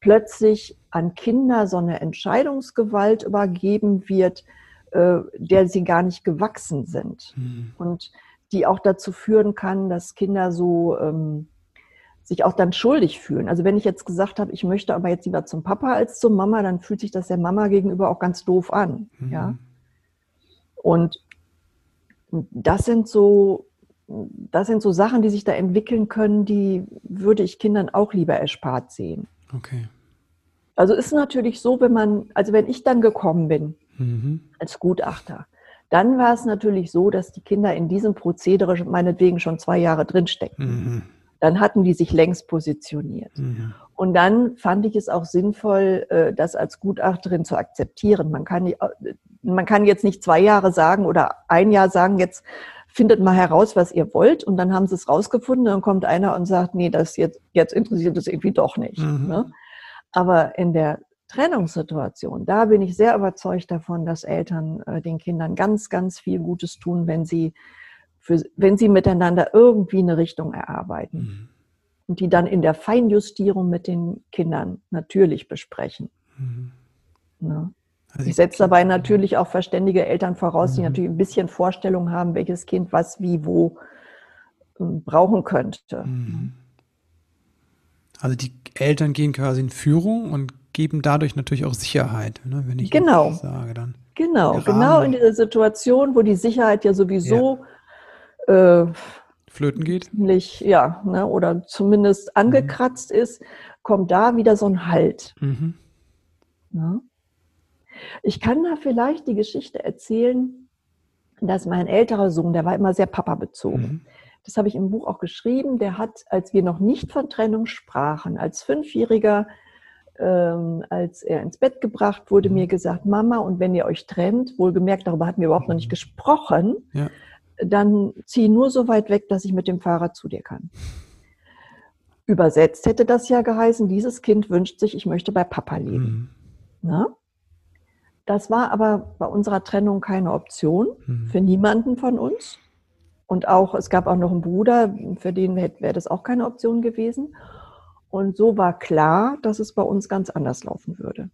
B: plötzlich an Kinder so eine Entscheidungsgewalt übergeben wird, äh, der sie gar nicht gewachsen sind mhm. und die auch dazu führen kann, dass Kinder so ähm, sich auch dann schuldig fühlen. Also wenn ich jetzt gesagt habe, ich möchte aber jetzt lieber zum Papa als zur Mama, dann fühlt sich das der Mama gegenüber auch ganz doof an. Mhm. Ja. Und das sind so, das sind so Sachen, die sich da entwickeln können, die würde ich Kindern auch lieber erspart sehen.
A: Okay.
B: Also ist natürlich so, wenn man, also wenn ich dann gekommen bin mhm. als Gutachter, dann war es natürlich so, dass die Kinder in diesem Prozedere meinetwegen schon zwei Jahre drinstecken. Mhm dann hatten die sich längst positioniert. Mhm. Und dann fand ich es auch sinnvoll, äh, das als Gutachterin zu akzeptieren. Man kann, äh, man kann jetzt nicht zwei Jahre sagen oder ein Jahr sagen, jetzt findet mal heraus, was ihr wollt. Und dann haben sie es rausgefunden. Dann kommt einer und sagt, nee, das jetzt, jetzt interessiert es irgendwie doch nicht. Mhm. Ne? Aber in der Trennungssituation, da bin ich sehr überzeugt davon, dass Eltern äh, den Kindern ganz, ganz viel Gutes tun, wenn sie für, wenn sie miteinander irgendwie eine Richtung erarbeiten. Mhm. Und die dann in der Feinjustierung mit den Kindern natürlich besprechen. Mhm. Ja. Also ich setze dabei natürlich auch verständige Eltern voraus, die mhm. natürlich ein bisschen Vorstellung haben, welches Kind was wie wo ähm, brauchen könnte. Mhm.
A: Also die Eltern gehen quasi in Führung und geben dadurch natürlich auch Sicherheit, ne, wenn ich
B: genau.
A: das sage dann.
B: Genau, genau in dieser Situation, wo die Sicherheit ja sowieso ja äh,
A: flöten geht?
B: Ziemlich, ja, ne, oder zumindest angekratzt mhm. ist, kommt da wieder so ein Halt. Mhm. Ja. Ich kann da vielleicht die Geschichte erzählen, dass mein älterer Sohn, der war immer sehr Papa bezogen. Mhm. Das habe ich im Buch auch geschrieben. Der hat, als wir noch nicht von Trennung sprachen, als Fünfjähriger, ähm, als er ins Bett gebracht wurde, mhm. mir gesagt, Mama, und wenn ihr euch trennt, wohlgemerkt, darüber hatten wir überhaupt noch nicht mhm. gesprochen, ja dann zieh nur so weit weg, dass ich mit dem Fahrrad zu dir kann. Übersetzt hätte das ja geheißen, dieses Kind wünscht sich, ich möchte bei Papa leben. Mhm. Das war aber bei unserer Trennung keine Option mhm. für niemanden von uns. Und auch, es gab auch noch einen Bruder, für den wäre das auch keine Option gewesen. Und so war klar, dass es bei uns ganz anders laufen würde.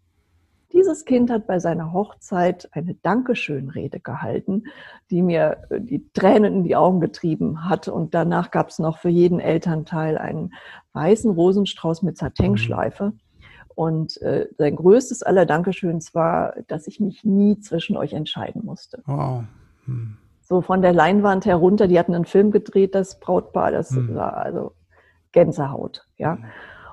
B: Dieses Kind hat bei seiner Hochzeit eine Dankeschönrede gehalten, die mir äh, die Tränen in die Augen getrieben hat. Und danach gab es noch für jeden Elternteil einen weißen Rosenstrauß mit Satinschleife. Und äh, sein größtes aller Dankeschöns war, dass ich mich nie zwischen euch entscheiden musste. Wow. Hm. So von der Leinwand herunter, die hatten einen Film gedreht, das Brautpaar, das hm. war also Gänsehaut, ja. Hm.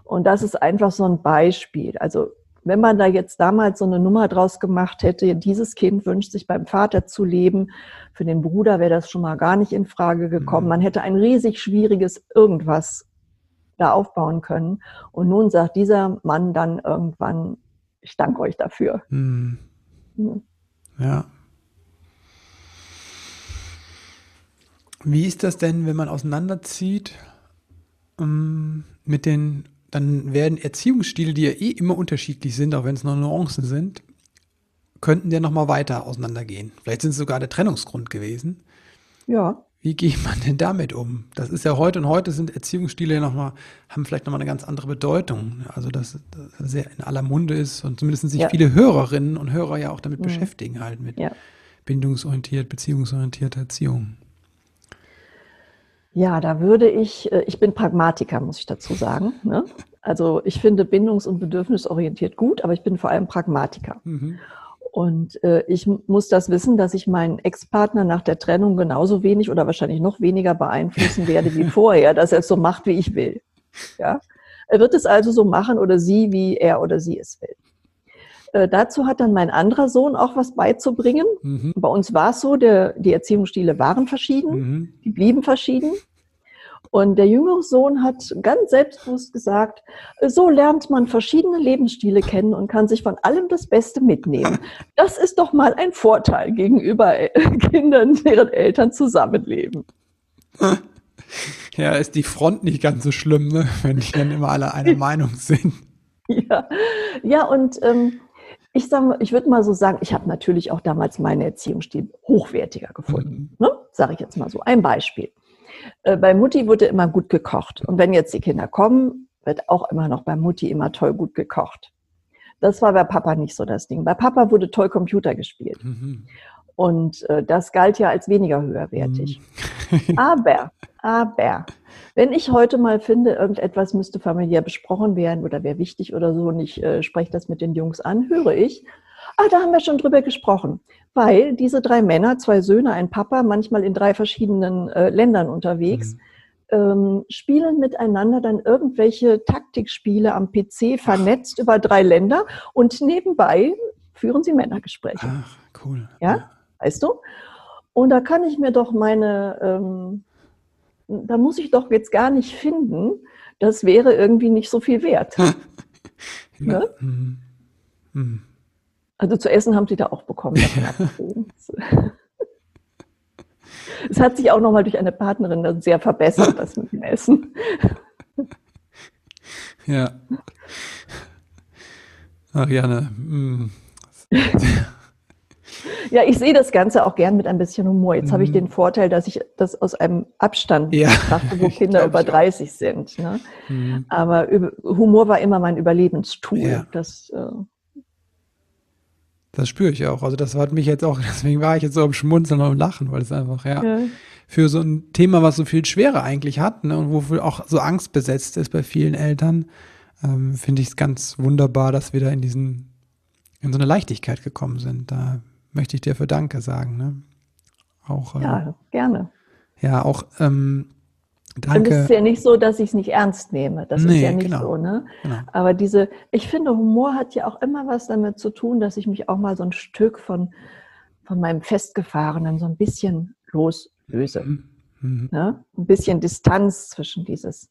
B: Und das ist einfach so ein Beispiel. Also wenn man da jetzt damals so eine Nummer draus gemacht hätte, dieses Kind wünscht sich beim Vater zu leben, für den Bruder wäre das schon mal gar nicht in Frage gekommen. Mhm. Man hätte ein riesig schwieriges irgendwas da aufbauen können. Und nun sagt dieser Mann dann irgendwann, ich danke euch dafür. Mhm.
A: Ja. Wie ist das denn, wenn man auseinanderzieht ähm, mit den dann werden Erziehungsstile, die ja eh immer unterschiedlich sind, auch wenn es nur Nuancen sind, könnten ja nochmal weiter auseinandergehen. Vielleicht sind es sogar der Trennungsgrund gewesen.
B: Ja.
A: Wie geht man denn damit um? Das ist ja heute und heute sind Erziehungsstile ja nochmal, haben vielleicht nochmal eine ganz andere Bedeutung. Also, dass das sehr in aller Munde ist und zumindest sich ja. viele Hörerinnen und Hörer ja auch damit mhm. beschäftigen, halt mit ja. bindungsorientiert, beziehungsorientierter Erziehung.
B: Ja, da würde ich, äh, ich bin Pragmatiker, muss ich dazu sagen. Ne? Also ich finde bindungs- und bedürfnisorientiert gut, aber ich bin vor allem Pragmatiker. Mhm. Und äh, ich muss das wissen, dass ich meinen Ex-Partner nach der Trennung genauso wenig oder wahrscheinlich noch weniger beeinflussen werde wie vorher, dass er es so macht, wie ich will. Ja? Er wird es also so machen oder sie, wie er oder sie es will. Äh, dazu hat dann mein anderer Sohn auch was beizubringen. Mhm. Bei uns war es so, der, die Erziehungsstile waren verschieden, mhm. die blieben verschieden. Und der jüngere Sohn hat ganz selbstbewusst gesagt, so lernt man verschiedene Lebensstile kennen und kann sich von allem das Beste mitnehmen. Das ist doch mal ein Vorteil gegenüber Kindern, deren Eltern zusammenleben.
A: Ja, ist die Front nicht ganz so schlimm, ne? wenn die dann immer alle einer Meinung sind.
B: Ja, ja und ähm, ich, ich würde mal so sagen, ich habe natürlich auch damals meine Erziehungsstil hochwertiger gefunden. Mhm. Ne? Sage ich jetzt mal so. Ein Beispiel. Äh, bei Mutti wurde immer gut gekocht. Und wenn jetzt die Kinder kommen, wird auch immer noch bei Mutti immer toll gut gekocht. Das war bei Papa nicht so das Ding. Bei Papa wurde toll Computer gespielt. Mhm. Und äh, das galt ja als weniger höherwertig. Mhm. aber, aber, wenn ich heute mal finde, irgendetwas müsste familiär besprochen werden oder wäre wichtig oder so und ich äh, spreche das mit den Jungs an, höre ich, ah, da haben wir schon drüber gesprochen. Weil diese drei Männer, zwei Söhne, ein Papa, manchmal in drei verschiedenen äh, Ländern unterwegs, mhm. ähm, spielen miteinander dann irgendwelche Taktikspiele am PC vernetzt Ach. über drei Länder und nebenbei führen sie Männergespräche.
A: Ach, cool.
B: Ja, weißt du? Und da kann ich mir doch meine, ähm, da muss ich doch jetzt gar nicht finden, das wäre irgendwie nicht so viel wert. ja. ne? mhm. Mhm. Also zu essen haben sie da auch bekommen. es hat sich auch nochmal durch eine Partnerin sehr verbessert, das mit dem Essen.
A: Ja. Ariane. Mm.
B: Ja, ich sehe das Ganze auch gern mit ein bisschen Humor. Jetzt mhm. habe ich mhm. den Vorteil, dass ich das aus einem Abstand
A: ja.
B: betrachte, wo Kinder über 30 sind. Ne? Mhm. Aber Humor war immer mein Überlebenstool. Ja. Das äh,
A: das spüre ich auch. Also das hat mich jetzt auch, deswegen war ich jetzt so am Schmunzeln und am Lachen, weil es einfach, ja, ja, für so ein Thema, was so viel Schwere eigentlich hat ne, und wofür auch so Angst besetzt ist bei vielen Eltern, ähm, finde ich es ganz wunderbar, dass wir da in diesen, in so eine Leichtigkeit gekommen sind. Da möchte ich dir für Danke sagen. Ne?
B: Auch, äh, ja, gerne.
A: Ja, auch ähm, Danke.
B: Und es ist ja nicht so, dass ich es nicht ernst nehme. Das nee, ist ja nicht genau. so, ne? Genau. Aber diese, ich finde, Humor hat ja auch immer was damit zu tun, dass ich mich auch mal so ein Stück von, von meinem Festgefahrenen so ein bisschen loslöse. Mhm. Mhm. Ne? Ein bisschen Distanz zwischen dieses,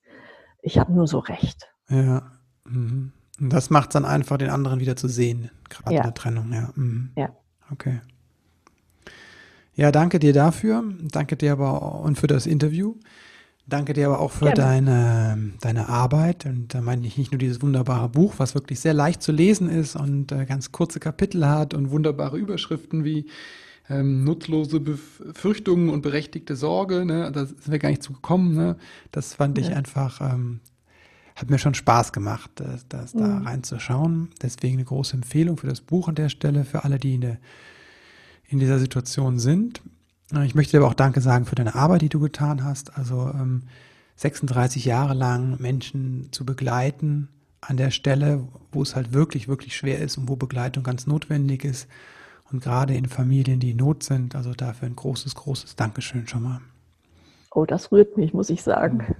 B: ich habe nur so recht.
A: Ja. Mhm. Und das macht es dann einfach, den anderen wieder zu sehen, gerade ja. in der Trennung, ja. Mhm.
B: Ja.
A: Okay. Ja, danke dir dafür. Danke dir aber auch und für das Interview. Danke dir aber auch für deine, deine Arbeit. Und da meine ich nicht nur dieses wunderbare Buch, was wirklich sehr leicht zu lesen ist und äh, ganz kurze Kapitel hat und wunderbare Überschriften wie ähm, nutzlose Befürchtungen und berechtigte Sorge. Ne? Da sind wir gar nicht zu gekommen. Ne? Das fand ich einfach, ähm, hat mir schon Spaß gemacht, das, das mhm. da reinzuschauen. Deswegen eine große Empfehlung für das Buch an der Stelle, für alle, die in, der, in dieser Situation sind. Ich möchte dir aber auch Danke sagen für deine Arbeit, die du getan hast. Also ähm, 36 Jahre lang Menschen zu begleiten an der Stelle, wo es halt wirklich, wirklich schwer ist und wo Begleitung ganz notwendig ist. Und gerade in Familien, die in Not sind. Also dafür ein großes, großes Dankeschön schon mal.
B: Oh, das rührt mich, muss ich sagen.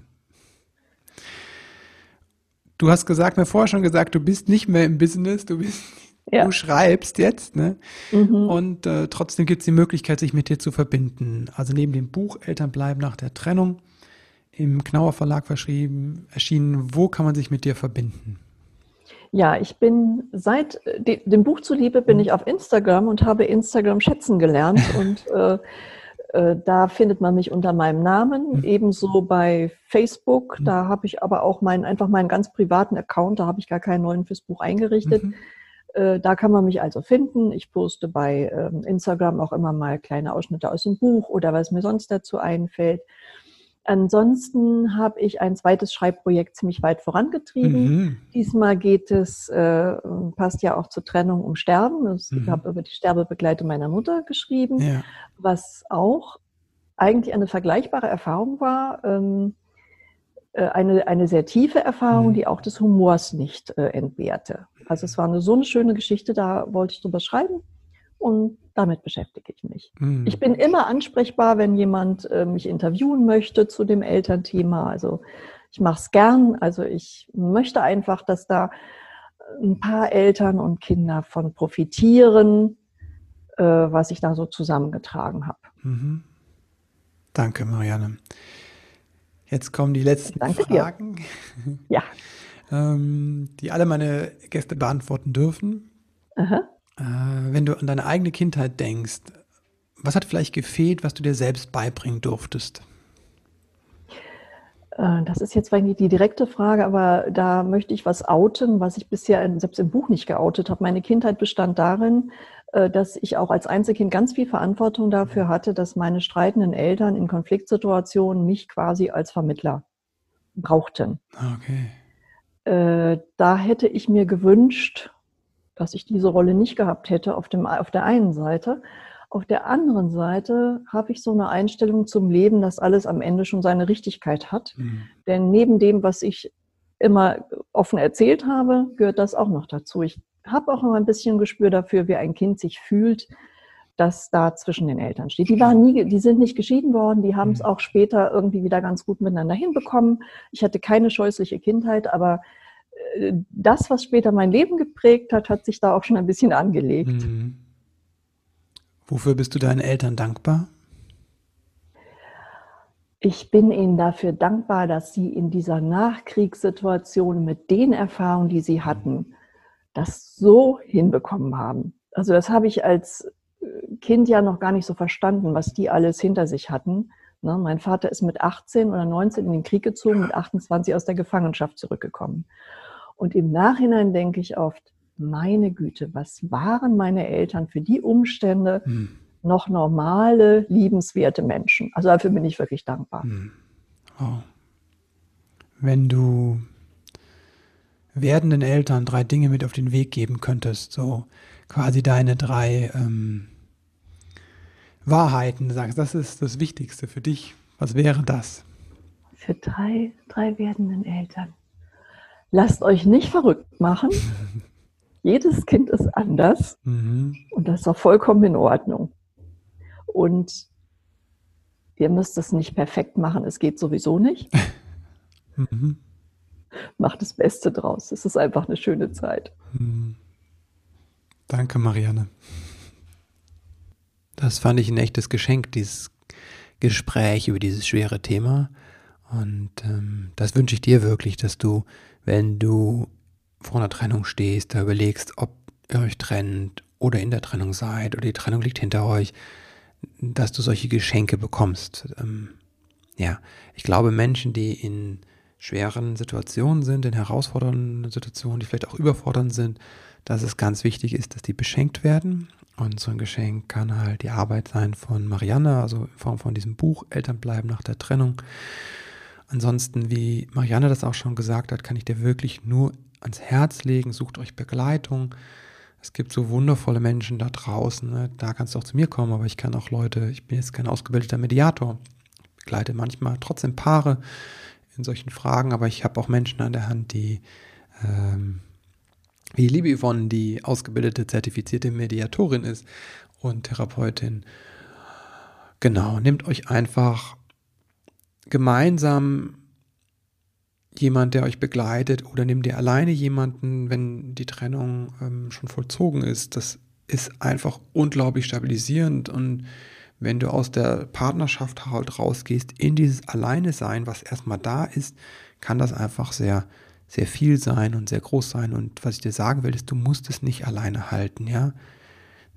A: Du hast gesagt, mir vorher schon gesagt, du bist nicht mehr im Business, du bist ja. du schreibst jetzt, ne? Mhm. Und äh, trotzdem gibt es die Möglichkeit, sich mit dir zu verbinden. Also neben dem Buch Eltern bleiben nach der Trennung im Knauer Verlag verschrieben, erschienen, wo kann man sich mit dir verbinden?
B: Ja, ich bin seit de, dem Buch zuliebe bin mhm. ich auf Instagram und habe Instagram schätzen gelernt und äh, äh, da findet man mich unter meinem Namen, mhm. ebenso bei Facebook. Mhm. Da habe ich aber auch meinen, einfach meinen ganz privaten Account, da habe ich gar keinen neuen fürs Buch eingerichtet. Mhm. Äh, da kann man mich also finden. Ich poste bei ähm, Instagram auch immer mal kleine Ausschnitte aus dem Buch oder was mir sonst dazu einfällt. Ansonsten habe ich ein zweites Schreibprojekt ziemlich weit vorangetrieben. Mhm. Diesmal geht es, äh, passt ja auch zur Trennung um Sterben. Ich mhm. habe über die Sterbebegleitung meiner Mutter geschrieben, ja. was auch eigentlich eine vergleichbare Erfahrung war. Ähm, äh, eine, eine sehr tiefe Erfahrung, mhm. die auch des Humors nicht äh, entbehrte. Also es war eine so eine schöne Geschichte, da wollte ich drüber schreiben und damit beschäftige ich mich. Mhm. Ich bin immer ansprechbar, wenn jemand äh, mich interviewen möchte zu dem Elternthema. Also ich mache es gern. Also ich möchte einfach, dass da ein paar Eltern und Kinder von profitieren, äh, was ich da so zusammengetragen habe. Mhm.
A: Danke, Marianne. Jetzt kommen die letzten Danke Fragen.
B: Dir. Ja.
A: ähm, die alle meine Gäste beantworten dürfen. Aha. Äh, wenn du an deine eigene Kindheit denkst, was hat vielleicht gefehlt, was du dir selbst beibringen durftest?
B: Äh, das ist jetzt eigentlich die direkte Frage, aber da möchte ich was outen, was ich bisher selbst im Buch nicht geoutet habe. Meine Kindheit bestand darin, äh, dass ich auch als Einzelkind ganz viel Verantwortung dafür hatte, dass meine streitenden Eltern in Konfliktsituationen mich quasi als Vermittler brauchten.
A: Okay.
B: Äh, da hätte ich mir gewünscht, dass ich diese Rolle nicht gehabt hätte auf, dem, auf der einen Seite. Auf der anderen Seite habe ich so eine Einstellung zum Leben, dass alles am Ende schon seine Richtigkeit hat. Mhm. Denn neben dem, was ich immer offen erzählt habe, gehört das auch noch dazu. Ich habe auch immer ein bisschen Gespür dafür, wie ein Kind sich fühlt, das da zwischen den Eltern steht. Die waren nie, die sind nicht geschieden worden, die haben es mhm. auch später irgendwie wieder ganz gut miteinander hinbekommen. Ich hatte keine scheußliche Kindheit, aber das, was später mein Leben geprägt hat, hat sich da auch schon ein bisschen angelegt. Mhm.
A: Wofür bist du deinen Eltern dankbar?
B: Ich bin ihnen dafür dankbar, dass sie in dieser Nachkriegssituation mit den Erfahrungen, die sie hatten, das so hinbekommen haben. Also das habe ich als äh, Kind ja noch gar nicht so verstanden, was die alles hinter sich hatten. Ne, mein Vater ist mit 18 oder 19 in den Krieg gezogen, mit 28 aus der Gefangenschaft zurückgekommen. Und im Nachhinein denke ich oft, meine Güte, was waren meine Eltern für die Umstände hm. noch normale, liebenswerte Menschen? Also dafür bin ich wirklich dankbar. Hm.
A: Wow. Wenn du werdenden Eltern drei Dinge mit auf den Weg geben könntest, so quasi deine drei ähm, Wahrheiten, sagst, das ist das Wichtigste für dich. Was wäre das?
B: Für drei, drei werdenden Eltern. Lasst euch nicht verrückt machen. Jedes Kind ist anders mhm. und das ist auch vollkommen in Ordnung. Und ihr müsst es nicht perfekt machen, es geht sowieso nicht. mhm. Macht das Beste draus. Es ist einfach eine schöne Zeit. Mhm.
A: Danke, Marianne. Das fand ich ein echtes Geschenk, dieses Gespräch über dieses schwere Thema. Und ähm, das wünsche ich dir wirklich, dass du, wenn du vor einer Trennung stehst, da überlegst, ob ihr euch trennt oder in der Trennung seid oder die Trennung liegt hinter euch, dass du solche Geschenke bekommst. Ähm, ja, ich glaube, Menschen, die in schweren Situationen sind, in herausfordernden Situationen, die vielleicht auch überfordernd sind, dass es ganz wichtig ist, dass die beschenkt werden. Und so ein Geschenk kann halt die Arbeit sein von Marianne, also in Form von diesem Buch Eltern bleiben nach der Trennung. Ansonsten, wie Marianne das auch schon gesagt hat, kann ich dir wirklich nur ans Herz legen, sucht euch Begleitung. Es gibt so wundervolle Menschen da draußen. Ne? Da kannst du auch zu mir kommen, aber ich kann auch Leute, ich bin jetzt kein ausgebildeter Mediator, ich begleite manchmal trotzdem Paare in solchen Fragen, aber ich habe auch Menschen an der Hand, die, ähm, wie die liebe Yvonne, die ausgebildete, zertifizierte Mediatorin ist und Therapeutin. Genau, nehmt euch einfach gemeinsam jemand, der euch begleitet oder nehmt ihr alleine jemanden, wenn die Trennung ähm, schon vollzogen ist. Das ist einfach unglaublich stabilisierend und wenn du aus der Partnerschaft halt rausgehst in dieses Alleine sein, was erstmal da ist, kann das einfach sehr, sehr viel sein und sehr groß sein. Und was ich dir sagen will, ist, du musst es nicht alleine halten, ja.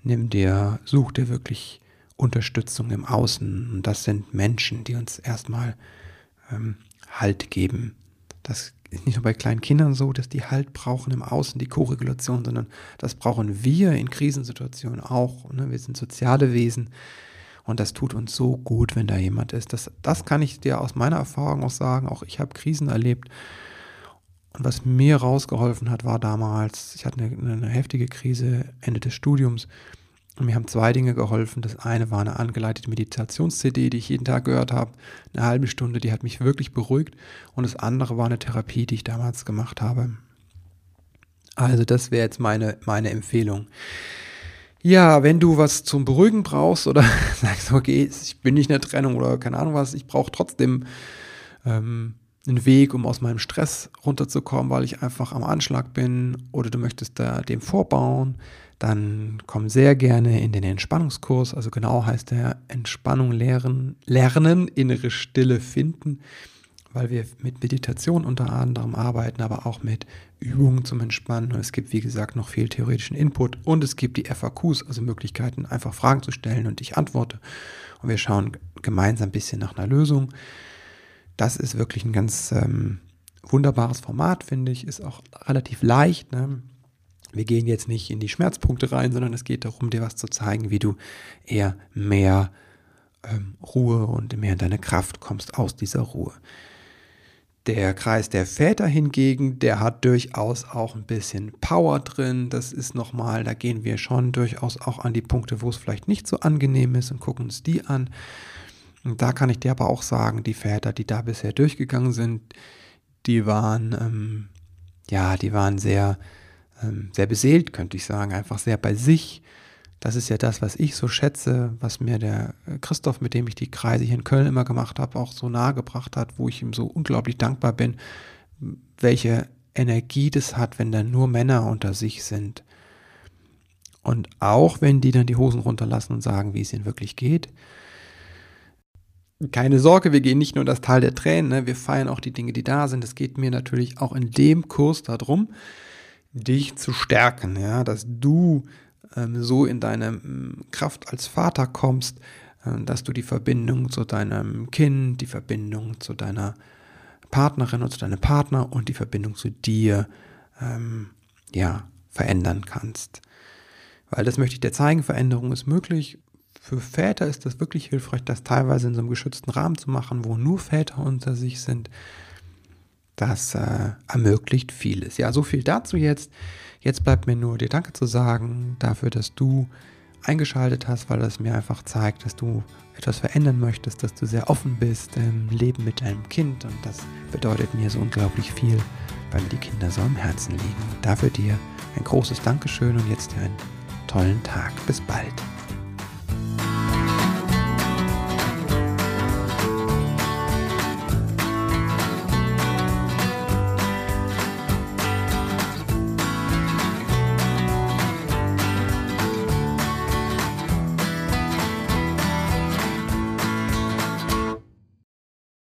A: Nimm dir, such dir wirklich Unterstützung im Außen. Und das sind Menschen, die uns erstmal ähm, Halt geben. Das ist nicht nur bei kleinen Kindern so, dass die Halt brauchen im Außen, die Koregulation, sondern das brauchen wir in Krisensituationen auch. Ne? Wir sind soziale Wesen und das tut uns so gut, wenn da jemand ist. Das, das kann ich dir aus meiner Erfahrung auch sagen. Auch ich habe Krisen erlebt. Und was mir rausgeholfen hat, war damals, ich hatte eine, eine heftige Krise Ende des Studiums. Und mir haben zwei Dinge geholfen. Das eine war eine angeleitete Meditations-CD, die ich jeden Tag gehört habe. Eine halbe Stunde, die hat mich wirklich beruhigt. Und das andere war eine Therapie, die ich damals gemacht habe. Also das wäre jetzt meine, meine Empfehlung. Ja, wenn du was zum Beruhigen brauchst oder sagst, okay, ich bin nicht in der Trennung oder keine Ahnung was, ich brauche trotzdem ähm, ein Weg, um aus meinem Stress runterzukommen, weil ich einfach am Anschlag bin oder du möchtest da dem vorbauen, dann komm sehr gerne in den Entspannungskurs. Also genau heißt der Entspannung lehren, lernen, innere Stille finden, weil wir mit Meditation unter anderem arbeiten, aber auch mit Übungen zum Entspannen. Und es gibt, wie gesagt, noch viel theoretischen Input und es gibt die FAQs, also Möglichkeiten, einfach Fragen zu stellen und ich antworte. Und wir schauen gemeinsam ein bisschen nach einer Lösung. Das ist wirklich ein ganz ähm, wunderbares Format, finde ich. Ist auch relativ leicht. Ne? Wir gehen jetzt nicht in die Schmerzpunkte rein, sondern es geht darum, dir was zu zeigen, wie du eher mehr ähm, Ruhe und mehr in deine Kraft kommst aus dieser Ruhe. Der Kreis der Väter hingegen, der hat durchaus auch ein bisschen Power drin. Das ist nochmal, da gehen wir schon durchaus auch an die Punkte, wo es vielleicht nicht so angenehm ist und gucken uns die an. Und da kann ich dir aber auch sagen, die Väter, die da bisher durchgegangen sind, die waren, ähm, ja, die waren sehr, sehr beseelt, könnte ich sagen, einfach sehr bei sich. Das ist ja das, was ich so schätze, was mir der Christoph, mit dem ich die Kreise hier in Köln immer gemacht habe, auch so nahe gebracht hat, wo ich ihm so unglaublich dankbar bin, welche Energie das hat, wenn da nur Männer unter sich sind. Und auch wenn die dann die Hosen runterlassen und sagen, wie es ihnen wirklich geht, keine Sorge, wir gehen nicht nur das Tal der Tränen, ne? wir feiern auch die Dinge, die da sind. Es geht mir natürlich auch in dem Kurs darum, dich zu stärken, ja, dass du ähm, so in deine ähm, Kraft als Vater kommst, äh, dass du die Verbindung zu deinem Kind, die Verbindung zu deiner Partnerin und zu deinem Partner und die Verbindung zu dir, ähm, ja, verändern kannst. Weil das möchte ich dir zeigen, Veränderung ist möglich für Väter ist das wirklich hilfreich, das teilweise in so einem geschützten Rahmen zu machen, wo nur Väter unter sich sind. Das äh, ermöglicht vieles. Ja, so viel dazu jetzt. Jetzt bleibt mir nur dir Danke zu sagen dafür, dass du eingeschaltet hast, weil das mir einfach zeigt, dass du etwas verändern möchtest, dass du sehr offen bist im Leben mit deinem Kind und das bedeutet mir so unglaublich viel, weil mir die Kinder so am Herzen liegen. Dafür dir ein großes Dankeschön und jetzt dir einen tollen Tag. Bis bald.